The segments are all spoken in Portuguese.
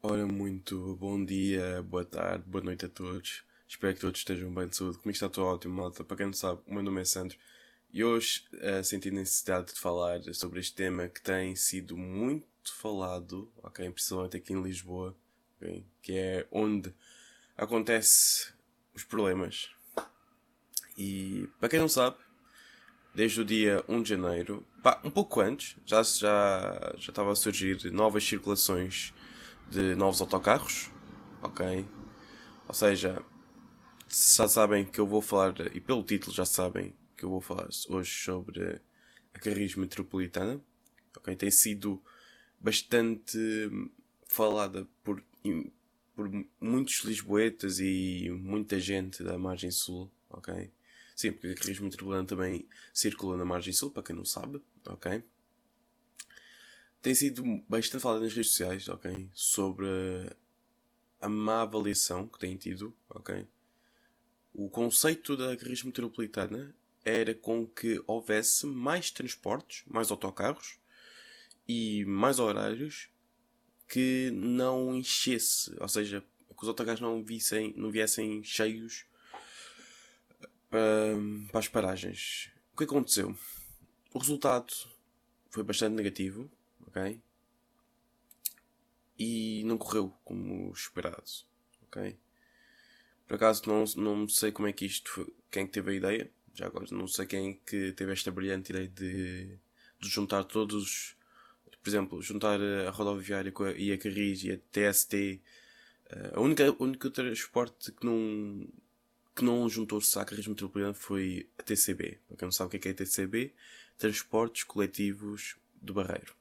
Ora, muito bom dia, boa tarde, boa noite a todos. Espero que todos estejam bem de saúde. Comigo está tudo ótimo, malta. Para quem não sabe, o meu nome é Sandro. E hoje uh, senti necessidade de falar sobre este tema que tem sido muito falado, ok? Principalmente aqui em Lisboa, okay? que é onde acontece os problemas. E para quem não sabe, desde o dia 1 de janeiro, pá, um pouco antes, já, já, já estava a surgir novas circulações de novos autocarros, ok? Ou seja, já sabem que eu vou falar, e pelo título já sabem que eu vou falar hoje sobre a carris metropolitana, ok? Tem sido bastante falada por, por muitos lisboetas e muita gente da margem sul, ok? Sim, porque a carris metropolitana também circula na margem sul, para quem não sabe, ok? Tem sido bastante falado nas redes sociais, ok? Sobre a má avaliação que têm tido, ok? O conceito da carris metropolitana era com que houvesse mais transportes, mais autocarros e mais horários que não enchesse, ou seja, que os autocarros não, vissem, não viessem cheios para, para as paragens. O que aconteceu? O resultado foi bastante negativo, E não correu como esperado, ok? Por acaso não, não sei como é que isto foi, quem teve a ideia, já agora não sei quem que teve esta brilhante ideia de, de juntar todos, por exemplo, juntar a rodoviária e a Carris e a TST. Eh, a única, o transporte que não, que não juntou-se à Carris Metropolitana foi a TCB. Para quem não sabe o que é, que é a TCB, Transportes Coletivos do Barreiro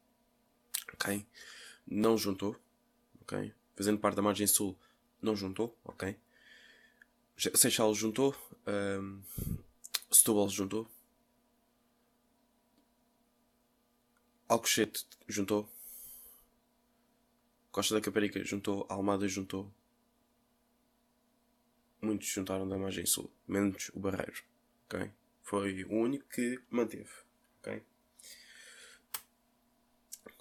ok? Não juntou, ok? Fazendo parte da margem sul, não juntou, ok? Seixal juntou, um, Setúbal juntou, Alcochete juntou, Costa da Caparica juntou, Almada juntou. Muitos juntaram da margem sul, menos o Barreiro, ok? Foi o único que manteve, ok?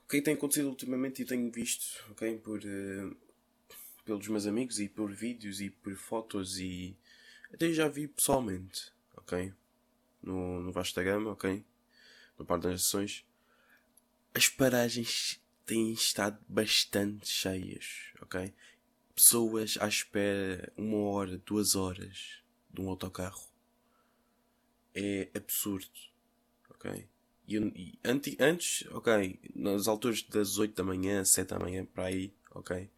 O que tem acontecido ultimamente e tenho visto, ok, por, uh, pelos meus amigos e por vídeos e por fotos e até já vi pessoalmente, ok, no, no Vasta Gama, ok, no Parque das Nações, as paragens têm estado bastante cheias, ok, pessoas à espera uma hora, duas horas de um autocarro é absurdo, ok. E, anti, antes, ok, nas alturas das 8 da manhã, 7 da manhã, para aí, ok.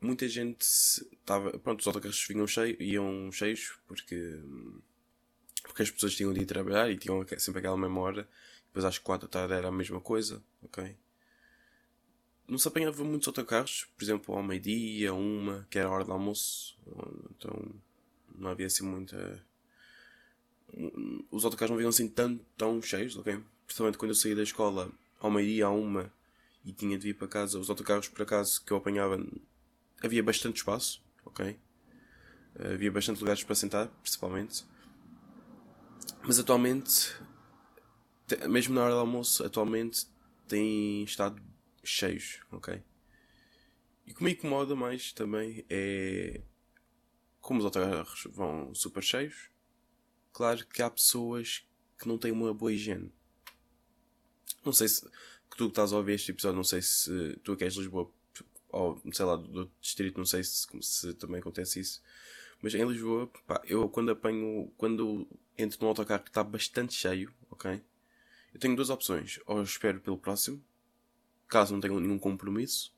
Muita gente estava. Pronto, os autocarros vinham cheios, iam cheios porque. Porque as pessoas tinham de ir trabalhar e tinham sempre aquela mesma hora. Depois às 4 da tarde era a mesma coisa, ok. Não se apanhava muitos autocarros, por exemplo, ao meio-dia, uma, que era a hora do almoço. Então não havia assim muita os autocarros não vinham assim tão, tão cheios, ok? Principalmente quando eu saí da escola ao meio-dia, a uma, e tinha de vir para casa, os autocarros por acaso que eu apanhava, havia bastante espaço, ok? Havia bastante lugares para sentar, principalmente. Mas atualmente, mesmo na hora do almoço, atualmente têm estado cheios, ok? E o que me incomoda mais também é como os autocarros vão super cheios Claro que há pessoas que não têm uma boa higiene. Não sei se que tu que estás a ouvir este episódio, não sei se tu que és de Lisboa ou sei lá, do distrito, não sei se, se também acontece isso. Mas em Lisboa, pá, eu quando apanho, quando entro num autocarro que está bastante cheio, ok? Eu tenho duas opções. Ou espero pelo próximo, caso não tenha nenhum compromisso,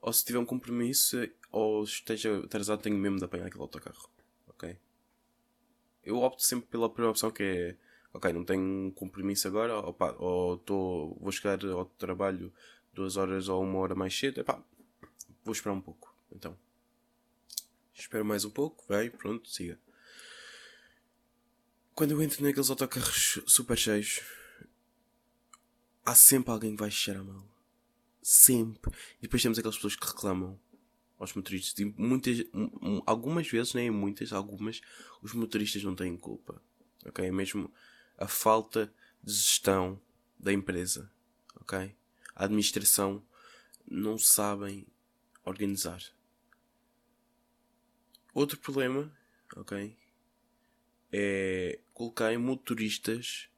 ou se tiver um compromisso ou esteja atrasado, tenho mesmo de apanhar aquele autocarro, ok? Eu opto sempre pela primeira opção que é ok, não tenho um compromisso agora, opa, ou tô, vou chegar ao trabalho duas horas ou uma hora mais cedo, epá, vou esperar um pouco. Então, espero mais um pouco, vai, pronto, siga. Quando eu entro naqueles autocarros super cheios, há sempre alguém que vai cheirar mal. Sempre. E depois temos aquelas pessoas que reclamam aos motoristas. Muitas, algumas vezes, nem muitas, algumas, os motoristas não têm culpa. Ok? É mesmo a falta de gestão da empresa. Ok? A administração não sabem organizar. Outro problema, ok, é colocar motoristas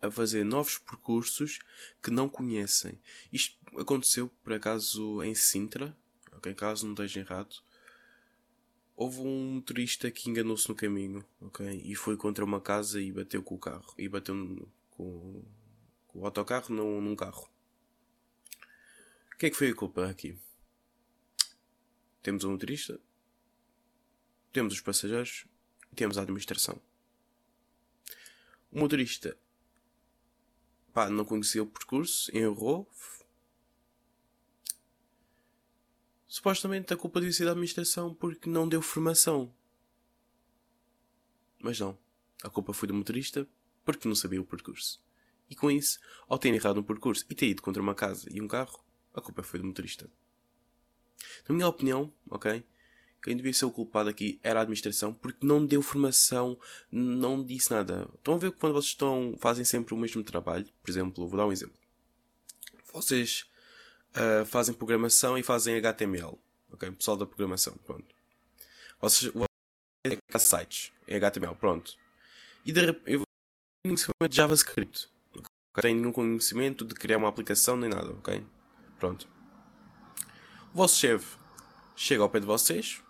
a fazer novos percursos que não conhecem. Isto aconteceu por acaso em Sintra, ok, caso não esteja errado. Houve um motorista que enganou-se no caminho, ok, e foi contra uma casa e bateu com o carro e bateu com, com o autocarro num, num carro. O que é que foi a culpa aqui? Temos o motorista, temos os passageiros e temos a administração. O motorista pá, não conhecia o percurso, errou. Supostamente a culpa devia ser da administração porque não deu formação. Mas não. A culpa foi do motorista porque não sabia o percurso. E com isso, ao ter errado um percurso e ter ido contra uma casa e um carro, a culpa foi do motorista. Na minha opinião, ok? Quem devia ser o culpado aqui era a administração porque não deu formação, não disse nada. Estão a ver quando vocês estão, fazem sempre o mesmo trabalho? Por exemplo, vou dar um exemplo. Vocês uh, fazem programação e fazem HTML. Ok? Pessoal da programação, pronto. Vocês é sites em HTML, pronto. E de repente, eu conhecimento de JavaScript. Não tenho nenhum conhecimento de criar uma aplicação nem nada, ok? Pronto. O vosso chefe chega ao pé de vocês.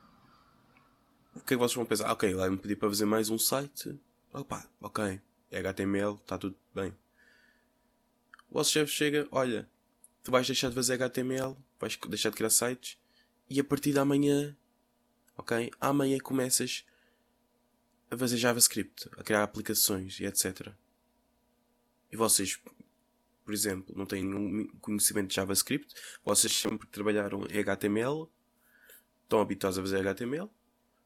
O que é que vocês vão pensar? Ok, lá me pedir para fazer mais um site. Opa, ok. É HTML, está tudo bem. O vosso chefe chega, olha, tu vais deixar de fazer HTML, vais deixar de criar sites e a partir de amanhã, ok? Amanhã começas a fazer JavaScript, a criar aplicações e etc. E vocês, por exemplo, não têm nenhum conhecimento de JavaScript, vocês sempre trabalharam em HTML, estão habituados a fazer HTML,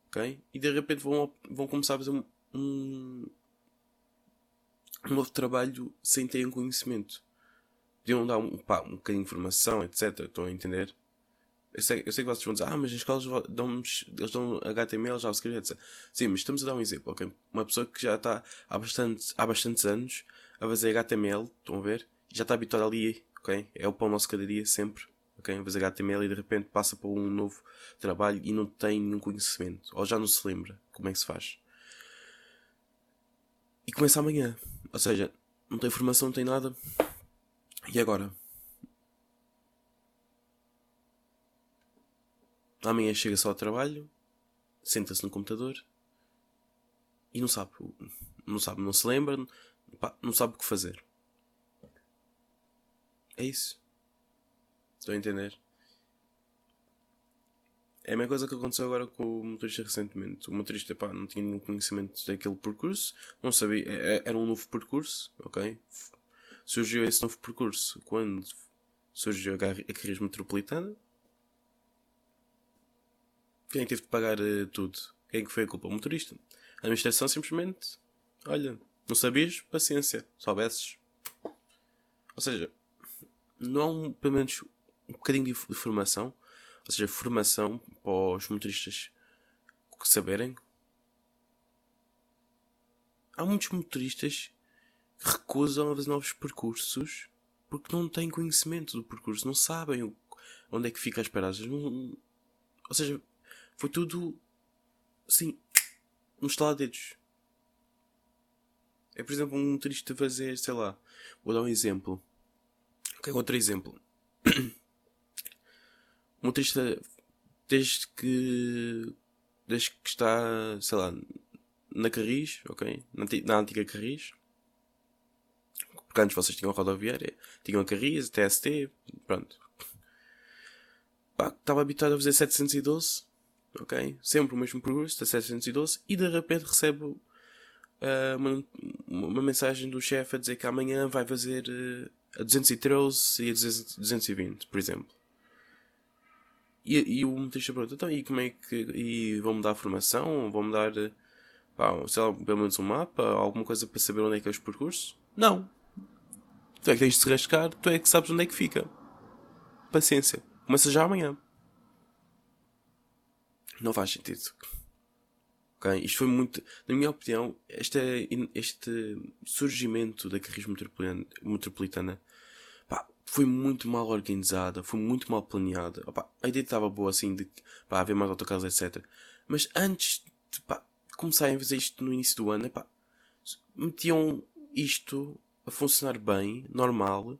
ok? E de repente vão, vão começar a fazer um, um, um novo trabalho sem terem conhecimento. Podiam dar um, pá, um bocadinho de informação, etc. Estão a entender? Eu sei, eu sei que vocês vão dizer, ah, mas as escolas dão eles dão HTML, JavaScript, etc. Sim, mas estamos a dar um exemplo, ok? Uma pessoa que já está há, bastante, há bastantes anos a fazer HTML, estão a ver? Já está habituada ali, ok? É o pão nosso cada dia, sempre, ok? A fazer HTML e de repente passa para um novo trabalho e não tem nenhum conhecimento, ou já não se lembra como é que se faz. E começa amanhã, ou seja, não tem formação, não tem nada. E agora? Amanhã chega só ao trabalho, senta-se no computador e não sabe, não sabe, não se lembra, não sabe o que fazer. É isso. Estou a entender? É a mesma coisa que aconteceu agora com o motorista recentemente. O motorista pá, não tinha nenhum conhecimento daquele percurso, não sabia, é, é, era um novo percurso, ok? Surgiu esse novo percurso quando surgiu a Carris Metropolitana. Quem é teve de pagar uh, tudo? Quem é que foi a culpa? O motorista. A administração simplesmente, olha, não sabias? Paciência. Soubesses. Ou seja, não há um, pelo menos um bocadinho de formação. Ou seja, formação para os motoristas saberem. Há muitos motoristas que recusam novos percursos porque não têm conhecimento do percurso, não sabem onde é que fica as paradas. Não, ou seja, foi tudo assim, um estalar de dedos. É, por exemplo, um motorista fazer, sei lá, vou dar um exemplo. Ok, outro exemplo. Um motorista, desde que, desde que está, sei lá, na Carris, ok? Na, na antiga Carris. Porque antes vocês tinham a rodoviária, tinham a Carris, a TST, pronto. Pá, estava habituado a fazer 712, ok? Sempre o mesmo percurso, da 712, e de repente recebe uh, uma, uma, mensagem do chefe a dizer que amanhã vai fazer uh, a 213 e a 220, por exemplo. E, e o motorista pergunta, então, e como é que. E vão-me dar formação? Vão-me dar, pá, sei lá, pelo menos um mapa? Alguma coisa para saber onde é que é os percursos? Não. Tu é que tens de se rascar, tu é que sabes onde é que fica. Paciência. Começa já amanhã. Não faz sentido. Okay? Isto foi muito, na minha opinião, este, este surgimento da carris metropolitana, metropolitana pá, foi muito mal organizada, foi muito mal planeada. Opa, a ideia estava boa assim de pá, haver mais autocarros, etc. Mas antes de pá, começarem a fazer isto no início do ano, epá, metiam isto a funcionar bem, normal,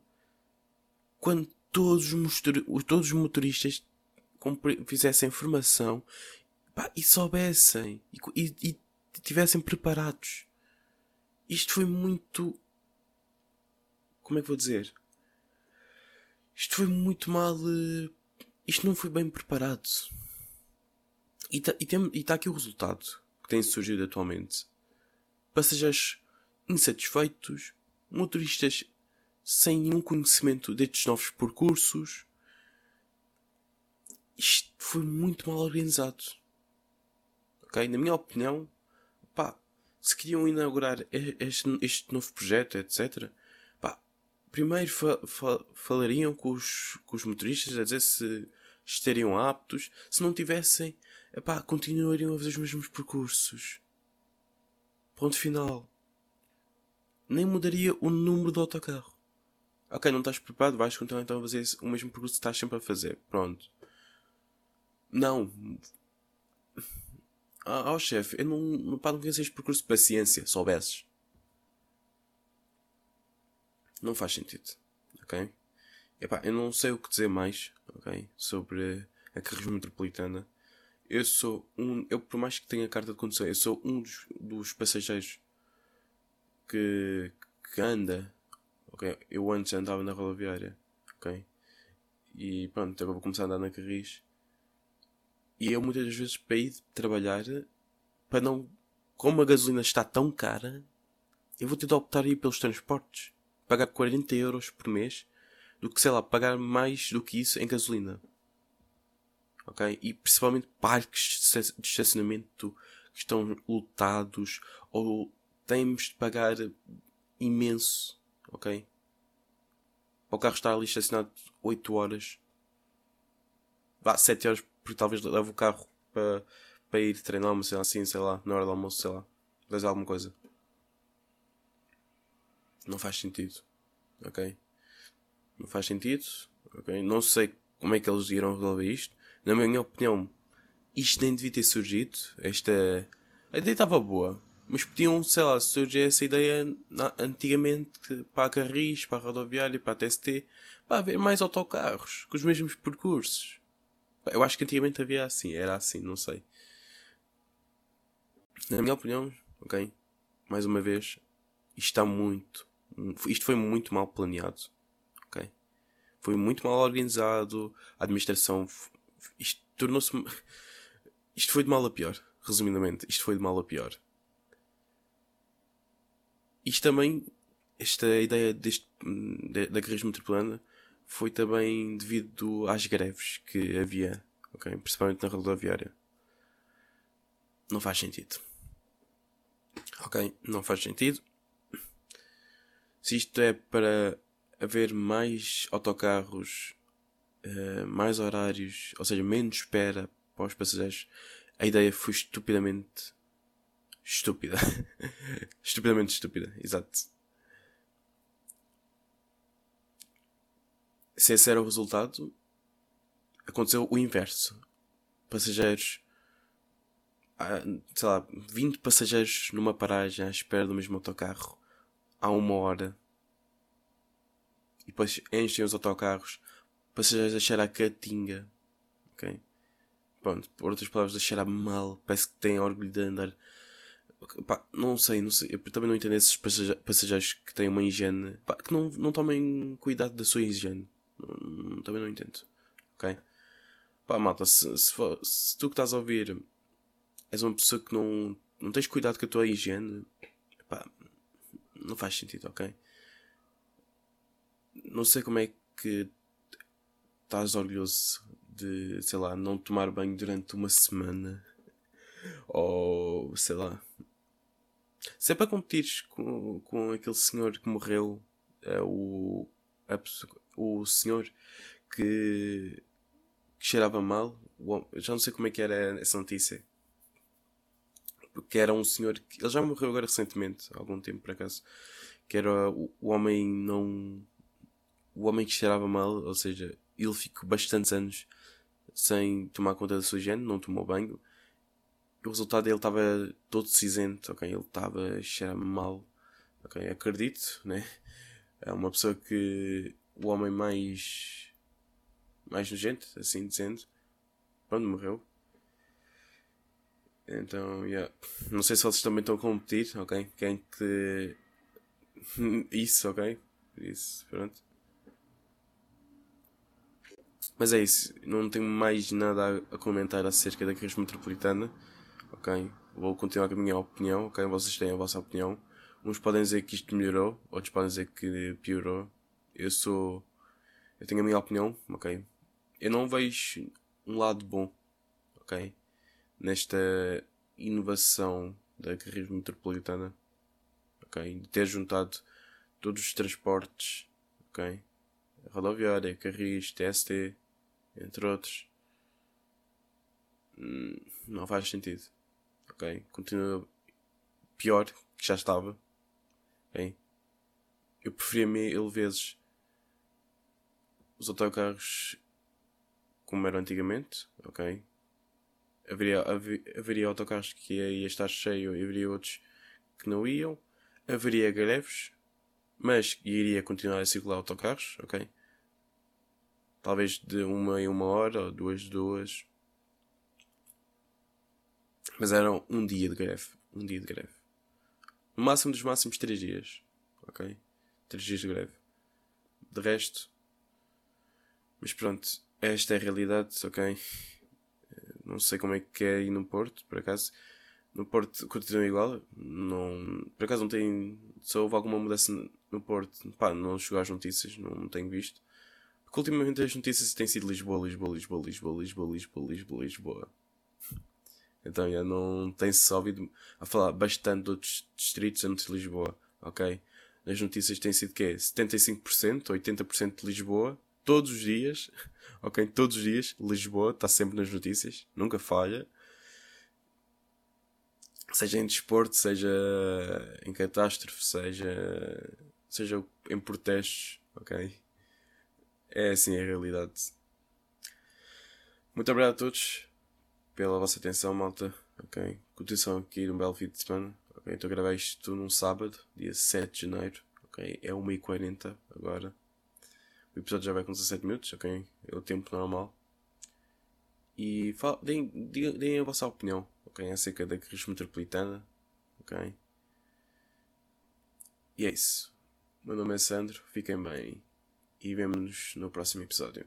quando todos os, todos os motoristas fizessem formação pá, e soubessem e, e, e tivessem preparados. Isto foi muito. Como é que vou dizer? Isto foi muito mal. Uh, isto não foi bem preparado. E está tá aqui o resultado que tem surgido atualmente. Passageiros insatisfeitos, motoristas sem nenhum conhecimento destes novos percursos. Isto foi muito mal organizado. Ok? Na minha opinião, pá, se queriam inaugurar este, este novo projeto, etc., primeiro fa fa falariam com os, com os motoristas a dizer se estariam aptos. Se não tivessem, epá, continuariam a fazer os mesmos percursos. Ponto final. Nem mudaria o número do autocarro. Ok, não estás preparado, vais continuar então a fazer o mesmo percurso que estás sempre a fazer. Pronto. Não. Ah, oh, chefe, eu não, não, pá, não conheço este percurso de paciência, soubesses. Não faz sentido. Ok? Epá, eu não sei o que dizer mais ok? sobre a carrisma metropolitana. Eu sou um. Eu, por mais que tenha carta de condução, eu sou um dos, dos passageiros que, que anda. Ok? Eu antes andava na rodoviária. Ok? E pronto, agora vou começar a andar na Carris. E eu muitas vezes para ir trabalhar, para não. Como a gasolina está tão cara, eu vou de optar aí pelos transportes pagar 40 euros por mês do que, sei lá, pagar mais do que isso em gasolina. Ok? E principalmente parques de estacionamento que estão lotados ou temos de pagar imenso. Ok? Para o carro estar ali estacionado 8 horas. Vá, 7 horas, porque talvez leve o carro para, ir treinar, mas assim, sei lá, na hora do almoço, sei lá, fazer alguma coisa. Não faz sentido. Ok? Não faz sentido. Ok? Não sei como é que eles irão resolver isto. Na minha opinião, isto nem devia ter surgido. Esta. A ideia estava boa. Mas podiam, sei lá, surgir essa ideia na, antigamente para a Carris, para a rodoviária, para a TST, para haver mais autocarros com os mesmos percursos. Eu acho que antigamente havia assim, era assim, não sei. Na minha opinião, ok? Mais uma vez, isto está muito, isto foi muito mal planeado. Ok? Foi muito mal organizado. A administração. Isto tornou-se. Isto foi de mal a pior. Resumidamente, isto foi de mal a pior. Isto também. Esta ideia deste, da crise metropolitana foi também devido às greves que havia, ok? Principalmente na rodoviária. Não faz sentido. Ok? Não faz sentido se isto é para haver mais autocarros, uh, mais horários, ou seja, menos espera para os passageiros, a ideia foi estupidamente estúpida. estupidamente estúpida, exato. Se esse era o resultado, aconteceu o inverso. Passageiros, ah, sei lá, 20 passageiros numa paragem à espera do mesmo autocarro há uma hora e depois enchem os autocarros, passageiros a cheirar a catinga, ok? Pronto, por outras palavras, a cheirar mal, parece que têm orgulho de andar. Pá, não sei, não sei, eu também não entendo esses passageiros que têm uma higiene, pá, que não, não tomem cuidado da sua higiene, também não entendo, ok? Pá, malta, se, se, for, se tu que estás a ouvir és uma pessoa que não, não tens cuidado com a tua higiene, pá, não faz sentido, ok? Não sei como é que estás orgulhoso de, sei lá, não tomar banho durante uma semana. Ou, sei lá. Se é para competires com, com aquele senhor que morreu, é o, a, o senhor que, que cheirava mal, já não sei como é que era essa notícia que era um senhor que ele já morreu agora recentemente, há algum tempo por acaso, que era o, o homem não o homem que cheirava mal, ou seja, ele ficou bastantes anos sem tomar conta da sua higiene, não tomou banho. O resultado ele estava todo cinzento, ok? Ele estava a cheirar mal, ok? Acredito, né? É uma pessoa que o homem mais mais nojento, assim dizendo, pronto, morreu. Então, yeah. Não sei se vocês também estão a competir, ok? Quem que. Isso, ok? Isso, pronto. Mas é isso, não tenho mais nada a comentar acerca da crise metropolitana, ok? Vou continuar com a minha opinião, ok? Vocês têm a vossa opinião. Uns podem dizer que isto melhorou, outros podem dizer que piorou. Eu sou. Eu tenho a minha opinião, ok? Eu não vejo um lado bom, ok? Nesta inovação da carreira metropolitana, ok? De ter juntado todos os transportes, ok? Rodoviária, Carris, TST, entre outros. Hum, não faz sentido, ok? Continua pior que já estava, ok? Eu preferia mil vezes os autocarros como eram antigamente, ok? Haveria, haveria, haveria autocarros que ia estar cheio e haveria outros que não iam. Haveria greves, mas iria continuar a circular autocarros, ok? Talvez de uma em uma hora, ou duas duas. Mas era um dia de greve. Um dia de greve. No máximo dos máximos três dias. Ok? Três dias de greve. De resto. Mas pronto, esta é a realidade, ok? Não sei como é que é aí no Porto, por acaso. No Porto continua igual. Não, por acaso não tem. Só houve alguma mudança no Porto. Pá, não chegou às notícias, não tenho visto. Porque ultimamente as notícias têm sido Lisboa, Lisboa, Lisboa, Lisboa, Lisboa, Lisboa, Lisboa, Lisboa. Então já não tem-se ouvido a falar bastante de outros distritos antes de Lisboa, ok? Nas notícias tem sido quê? 75%, 80% de Lisboa, todos os dias ok? Todos os dias, Lisboa está sempre nas notícias, nunca falha. Seja em desporto, seja em catástrofe, seja, seja em protestos, ok? É assim a realidade. Muito obrigado a todos pela vossa atenção, malta. Ok? Continuação aqui num belo fim de semana. Ok? Estou a gravar isto num sábado, dia 7 de janeiro. Ok? É 1h40 agora. O episódio já vai com 17 minutos, ok? É o tempo normal. E fala, deem, deem a vossa opinião, ok? Acerca da crise metropolitana, ok? E é isso. Meu nome é Sandro, fiquem bem e vemo-nos no próximo episódio.